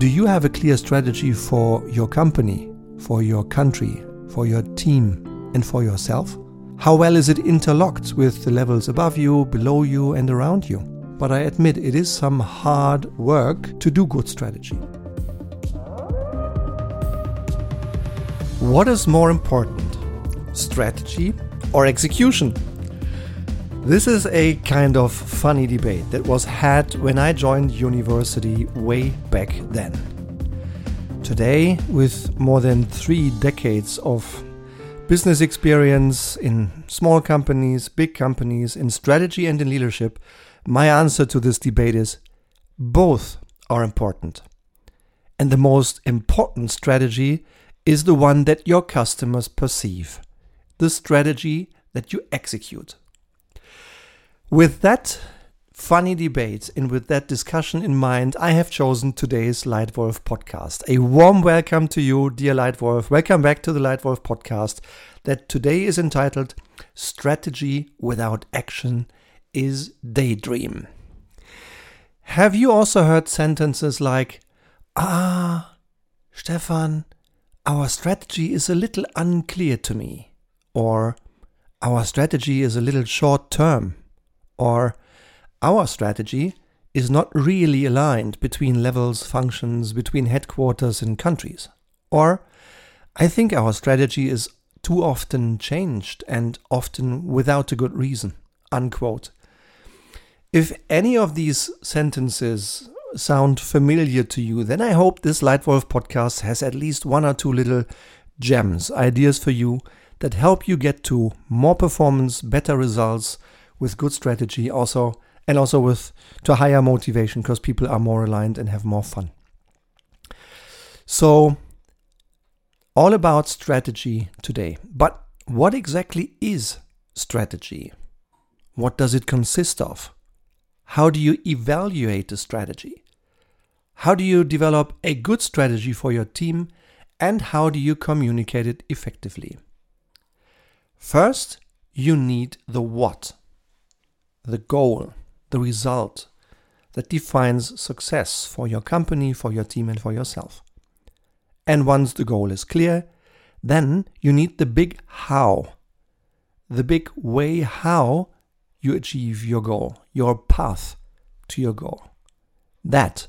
Do you have a clear strategy for your company, for your country, for your team, and for yourself? How well is it interlocked with the levels above you, below you, and around you? But I admit it is some hard work to do good strategy. What is more important, strategy or execution? This is a kind of funny debate that was had when I joined university way back then. Today, with more than three decades of business experience in small companies, big companies, in strategy and in leadership, my answer to this debate is both are important. And the most important strategy is the one that your customers perceive, the strategy that you execute. With that funny debate and with that discussion in mind, I have chosen today's Leitwolf podcast. A warm welcome to you, dear Leitwolf. Welcome back to the Leitwolf podcast that today is entitled Strategy Without Action is Daydream. Have you also heard sentences like, Ah, Stefan, our strategy is a little unclear to me, or our strategy is a little short term, or our strategy is not really aligned between levels, functions, between headquarters and countries. Or, I think our strategy is too often changed and often without a good reason. Unquote. If any of these sentences sound familiar to you, then I hope this Leitwolf podcast has at least one or two little gems, ideas for you that help you get to more performance, better results with good strategy, also and also with to higher motivation because people are more aligned and have more fun. So, all about strategy today. But what exactly is strategy? What does it consist of? How do you evaluate a strategy? How do you develop a good strategy for your team? And how do you communicate it effectively? First, you need the what, the goal the result that defines success for your company, for your team, and for yourself. And once the goal is clear, then you need the big how, the big way how you achieve your goal, your path to your goal. That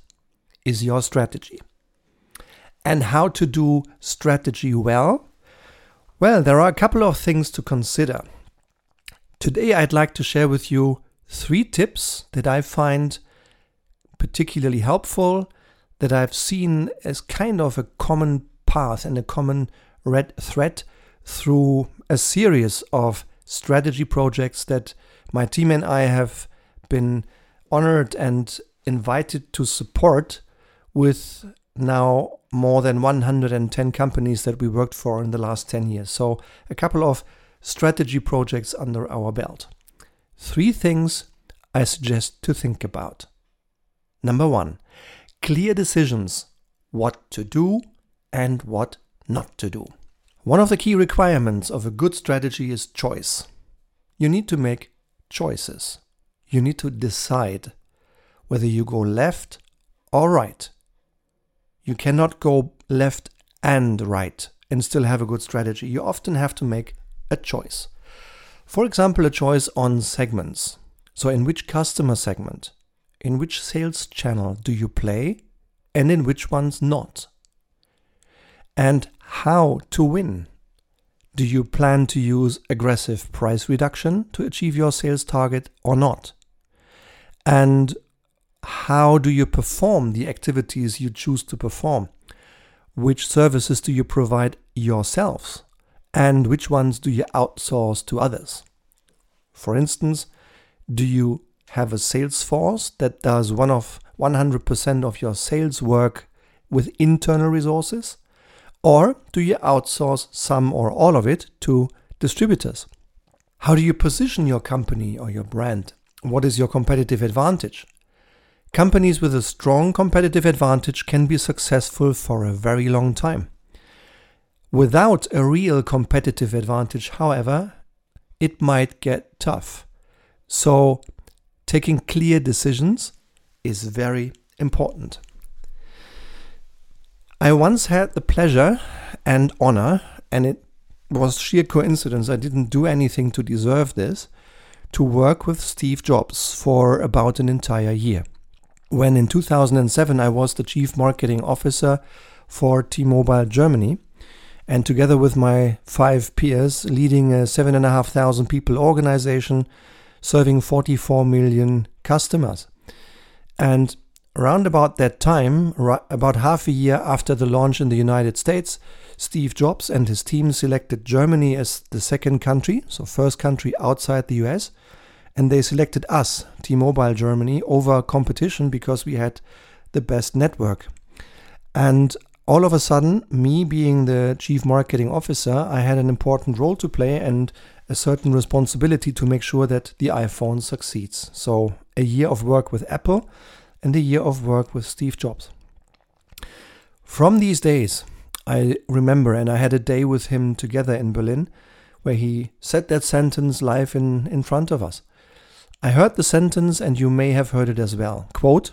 is your strategy. And how to do strategy well? Well, there are a couple of things to consider. Today, I'd like to share with you three tips that I find particularly helpful that I've seen as kind of a common path and a common red thread through a series of strategy projects that my team and I have been honored and invited to support with now more than 110 companies that we worked for in the last 10 years. So, a couple of strategy projects under our belt. Three things I suggest to think about. Number one, clear decisions what to do and what not to do. One of the key requirements of a good strategy is choice. You need to make choices. You need to decide whether you go left or right. You cannot go left and right and still have a good strategy. You often have to make a choice. For example, a choice on segments. So, in which customer segment, in which sales channel do you play, and in which ones not? And how to win. Do you plan to use aggressive price reduction to achieve your sales target or not? And how do you perform the activities you choose to perform? Which services do you provide yourselves? And which ones do you outsource to others? For instance, do you have a sales force that does one of 100% of your sales work with internal resources? Or do you outsource some or all of it to distributors? How do you position your company or your brand? What is your competitive advantage? Companies with a strong competitive advantage can be successful for a very long time. Without a real competitive advantage, however, it might get tough. So, taking clear decisions is very important. I once had the pleasure and honor, and it was sheer coincidence, I didn't do anything to deserve this, to work with Steve Jobs for about an entire year. When in 2007 I was the chief marketing officer for T Mobile Germany, and together with my five peers, leading a seven and a half thousand people organization serving 44 million customers. And around about that time, about half a year after the launch in the United States, Steve Jobs and his team selected Germany as the second country, so first country outside the US, and they selected us, T-Mobile Germany, over competition because we had the best network. And all of a sudden, me being the chief marketing officer, I had an important role to play and a certain responsibility to make sure that the iPhone succeeds. So, a year of work with Apple and a year of work with Steve Jobs. From these days, I remember, and I had a day with him together in Berlin, where he said that sentence live in, in front of us. I heard the sentence, and you may have heard it as well. Quote,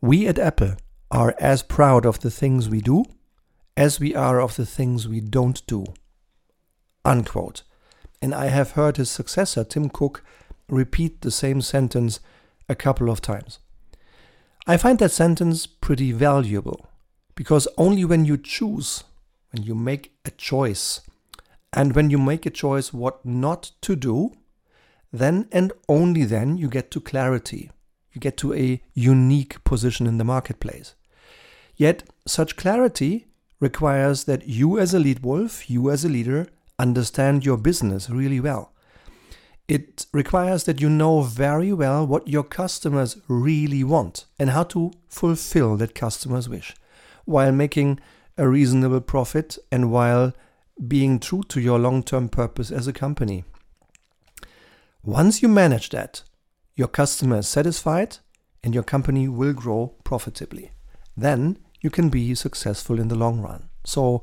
We at Apple are as proud of the things we do as we are of the things we don't do. Unquote. And I have heard his successor, Tim Cook, repeat the same sentence a couple of times. I find that sentence pretty valuable because only when you choose, when you make a choice, and when you make a choice what not to do, then and only then you get to clarity. You get to a unique position in the marketplace. Yet, such clarity requires that you, as a lead wolf, you, as a leader, understand your business really well. It requires that you know very well what your customers really want and how to fulfill that customer's wish while making a reasonable profit and while being true to your long term purpose as a company. Once you manage that, your customer is satisfied and your company will grow profitably. Then you can be successful in the long run. So,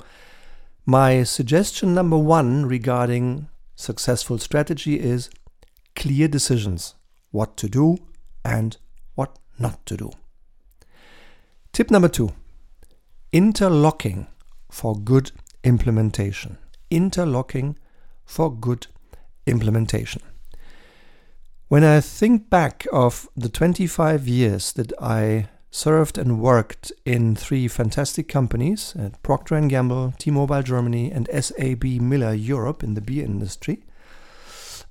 my suggestion number one regarding successful strategy is clear decisions what to do and what not to do. Tip number two interlocking for good implementation. Interlocking for good implementation. When I think back of the 25 years that I served and worked in three fantastic companies at Procter & Gamble, T-Mobile Germany and SAB Miller Europe in the beer industry.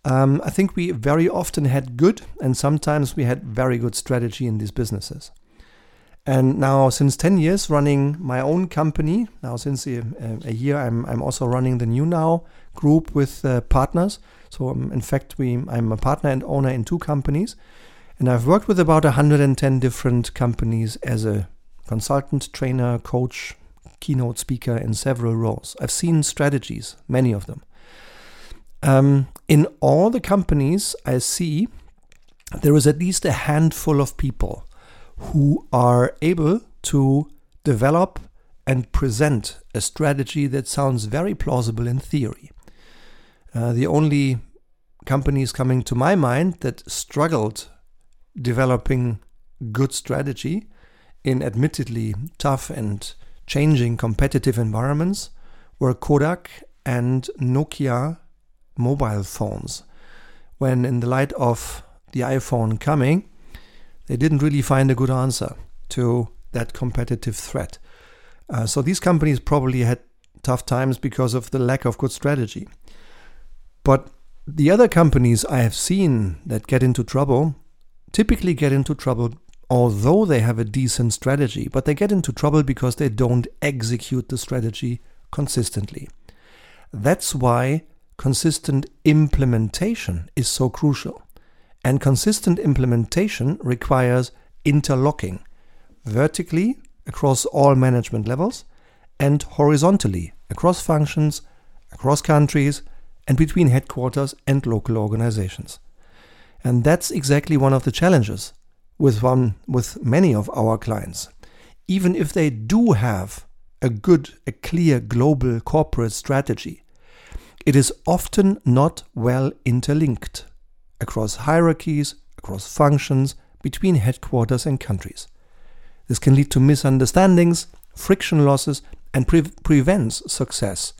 Um, I think we very often had good and sometimes we had very good strategy in these businesses. And now, since 10 years running my own company, now since a, a year, I'm, I'm also running the New Now group with uh, partners. So, um, in fact, we, I'm a partner and owner in two companies. And I've worked with about 110 different companies as a consultant, trainer, coach, keynote speaker in several roles. I've seen strategies, many of them. Um, in all the companies I see, there is at least a handful of people who are able to develop and present a strategy that sounds very plausible in theory. Uh, the only companies coming to my mind that struggled developing good strategy in admittedly tough and changing competitive environments were Kodak and Nokia mobile phones. When, in the light of the iPhone coming, they didn't really find a good answer to that competitive threat. Uh, so these companies probably had tough times because of the lack of good strategy. But the other companies I have seen that get into trouble typically get into trouble although they have a decent strategy, but they get into trouble because they don't execute the strategy consistently. That's why consistent implementation is so crucial. And consistent implementation requires interlocking vertically across all management levels and horizontally across functions, across countries, and between headquarters and local organizations. And that's exactly one of the challenges with one with many of our clients. Even if they do have a good, a clear global corporate strategy, it is often not well interlinked across hierarchies, across functions, between headquarters and countries. This can lead to misunderstandings, friction losses, and pre- prevents success.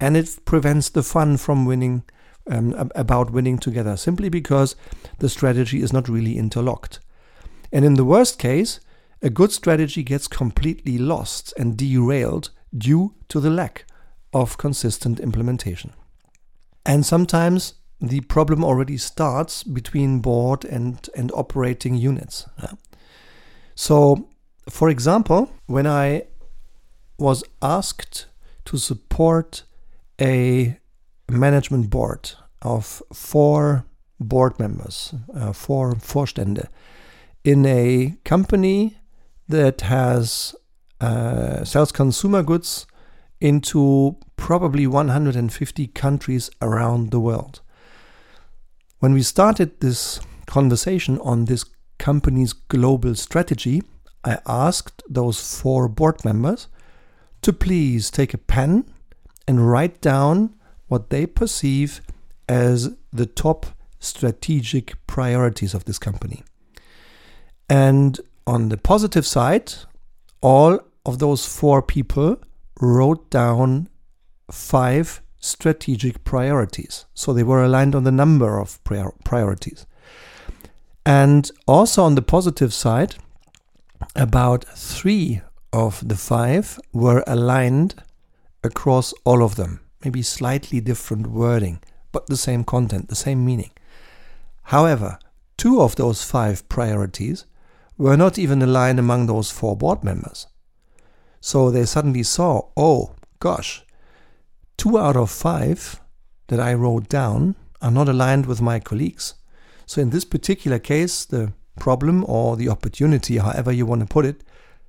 And it prevents the fun from winning, um, about winning together, simply because the strategy is not really interlocked. And in the worst case, a good strategy gets completely lost and derailed due to the lack of consistent implementation. And sometimes the problem already starts between board and, and operating units. So, for example, when I was asked to support a management board of four board members, uh, four Vorstände, in a company that has uh, sells consumer goods into probably 150 countries around the world. When we started this conversation on this company's global strategy, I asked those four board members to please take a pen and write down what they perceive as the top strategic priorities of this company. And on the positive side, all of those four people wrote down five strategic priorities. So they were aligned on the number of priorities. And also on the positive side, about three of the five were aligned across all of them. Maybe slightly different wording, but the same content, the same meaning. However, two of those five priorities were not even aligned among those four board members. So they suddenly saw, oh gosh, two out of five that I wrote down are not aligned with my colleagues. So in this particular case, the problem or the opportunity, however you want to put it,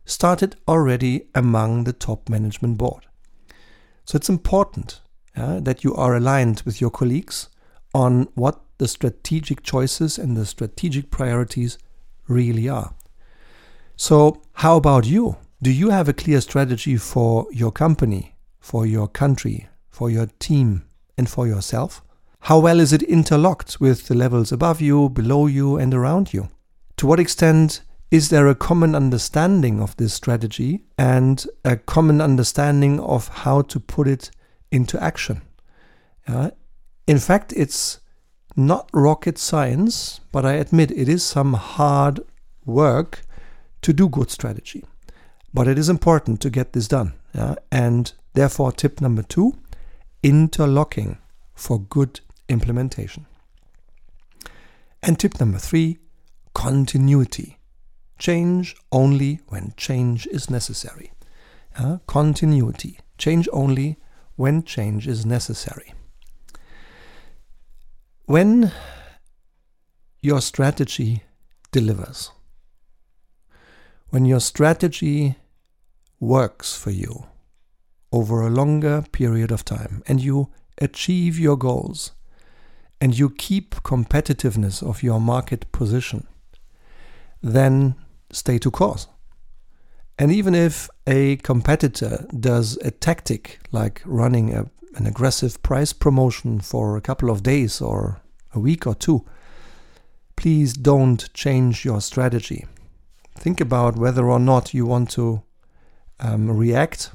started already among the top management board. So it's important yeah, that you are aligned with your colleagues on what the strategic choices and the strategic priorities really are. So, how about you? Do you have a clear strategy for your company, for your country, for your team, and for yourself? How well is it interlocked with the levels above you, below you, and around you? To what extent is there a common understanding of this strategy and a common understanding of how to put it into action? Uh, in fact, it's not rocket science, but I admit it is some hard work to do good strategy. But it is important to get this done. Yeah? And therefore, tip number two interlocking for good implementation. And tip number three continuity. Change only when change is necessary. Yeah? Continuity. Change only when change is necessary. When your strategy delivers, when your strategy works for you over a longer period of time and you achieve your goals and you keep competitiveness of your market position, then stay to course. And even if a competitor does a tactic like running a, an aggressive price promotion for a couple of days or a week or two, please don't change your strategy think about whether or not you want to um, react.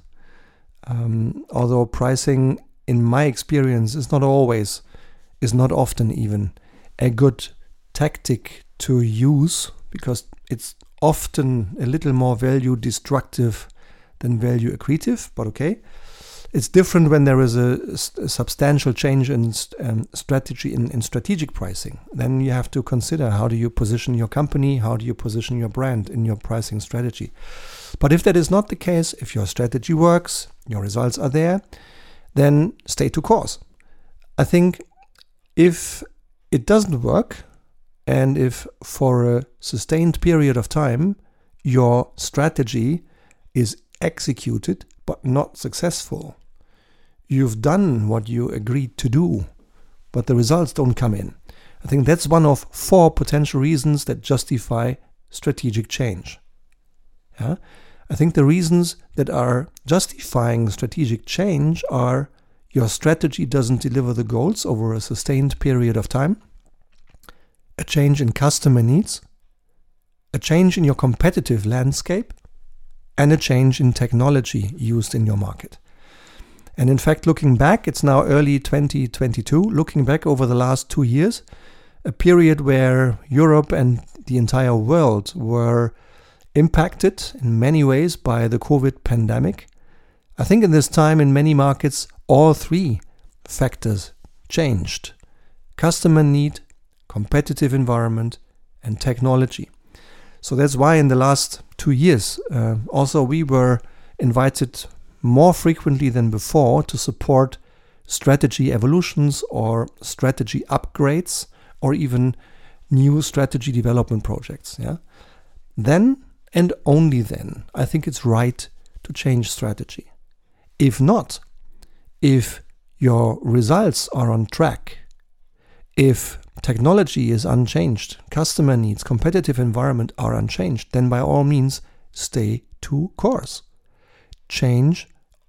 Um, although pricing, in my experience, is not always, is not often even a good tactic to use because it's often a little more value destructive than value accretive, but okay. It's different when there is a, a substantial change in um, strategy in, in strategic pricing. Then you have to consider how do you position your company, how do you position your brand in your pricing strategy. But if that is not the case, if your strategy works, your results are there, then stay to course. I think if it doesn't work, and if for a sustained period of time your strategy is executed but not successful, you've done what you agreed to do, but the results don't come in. I think that's one of four potential reasons that justify strategic change. Yeah? I think the reasons that are justifying strategic change are your strategy doesn't deliver the goals over a sustained period of time, a change in customer needs, a change in your competitive landscape, and a change in technology used in your market. And in fact, looking back, it's now early 2022, looking back over the last two years, a period where Europe and the entire world were impacted in many ways by the COVID pandemic. I think in this time, in many markets, all three factors changed customer need, competitive environment, and technology. So that's why in the last two years, uh, also we were invited more frequently than before to support strategy evolutions or strategy upgrades or even new strategy development projects. Yeah. Then and only then, I think it's right to change strategy. If not, if your results are on track, if technology is unchanged, customer needs, competitive environment are unchanged, then by all means stay to course. Change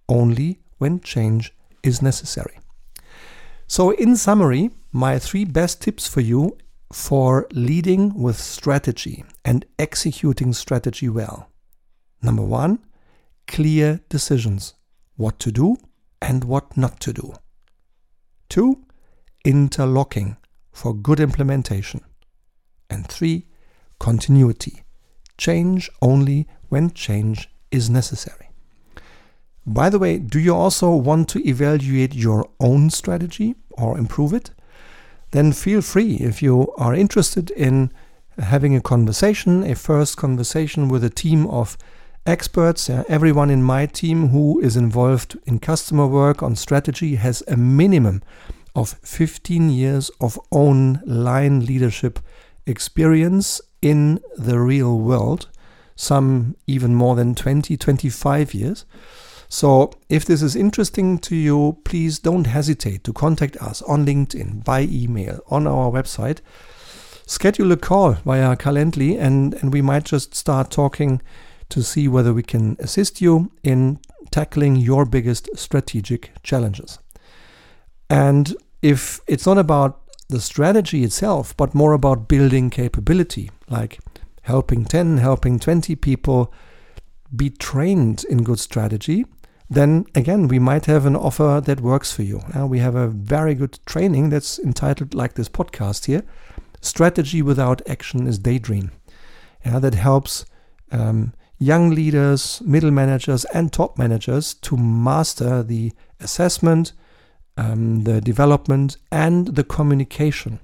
only when change is necessary. So, in summary, my three best tips for you for leading with strategy and executing strategy well. Number one, clear decisions what to do and what not to do. Two, interlocking for good implementation. And three, continuity. Change only when change is necessary. By the way, do you also want to evaluate your own strategy or improve it? Then feel free if you are interested in having a conversation, a first conversation with a team of experts. Uh, everyone in my team who is involved in customer work on strategy has a minimum of 15 years of own line leadership experience in the real world, some even more than 20, 25 years. So, if this is interesting to you, please don't hesitate to contact us on LinkedIn, by email, on our website. Schedule a call via Calendly, and, and we might just start talking to see whether we can assist you in tackling your biggest strategic challenges. And if it's not about the strategy itself, but more about building capability, like helping 10, helping 20 people be trained in good strategy, then again, we might have an offer that works for you. We have a very good training that's entitled, like this podcast here Strategy Without Action is Daydream. Yeah, that helps um, young leaders, middle managers, and top managers to master the assessment, um, the development, and the communication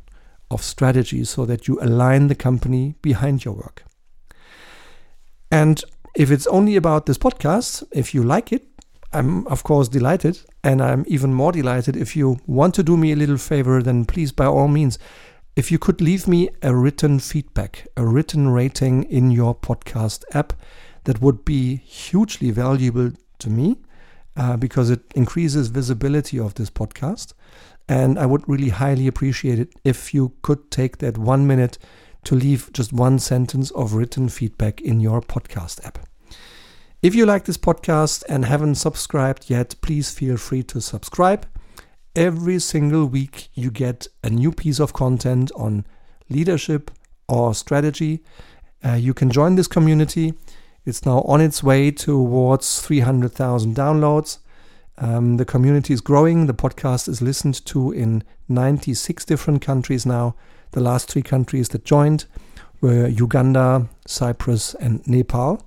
of strategy so that you align the company behind your work. And if it's only about this podcast, if you like it, I'm, of course, delighted. And I'm even more delighted if you want to do me a little favor, then please, by all means, if you could leave me a written feedback, a written rating in your podcast app, that would be hugely valuable to me uh, because it increases visibility of this podcast. And I would really highly appreciate it if you could take that one minute to leave just one sentence of written feedback in your podcast app. If you like this podcast and haven't subscribed yet, please feel free to subscribe. Every single week, you get a new piece of content on leadership or strategy. Uh, you can join this community. It's now on its way towards 300,000 downloads. Um, the community is growing. The podcast is listened to in 96 different countries now. The last three countries that joined were Uganda, Cyprus, and Nepal.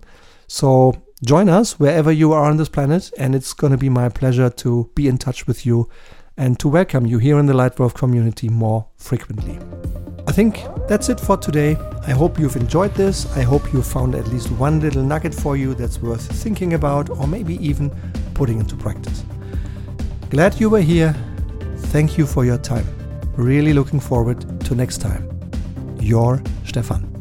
So join us wherever you are on this planet, and it's going to be my pleasure to be in touch with you and to welcome you here in the Leitwolf community more frequently. I think that's it for today. I hope you've enjoyed this. I hope you found at least one little nugget for you that's worth thinking about or maybe even putting into practice. Glad you were here. Thank you for your time. Really looking forward to next time. Your Stefan.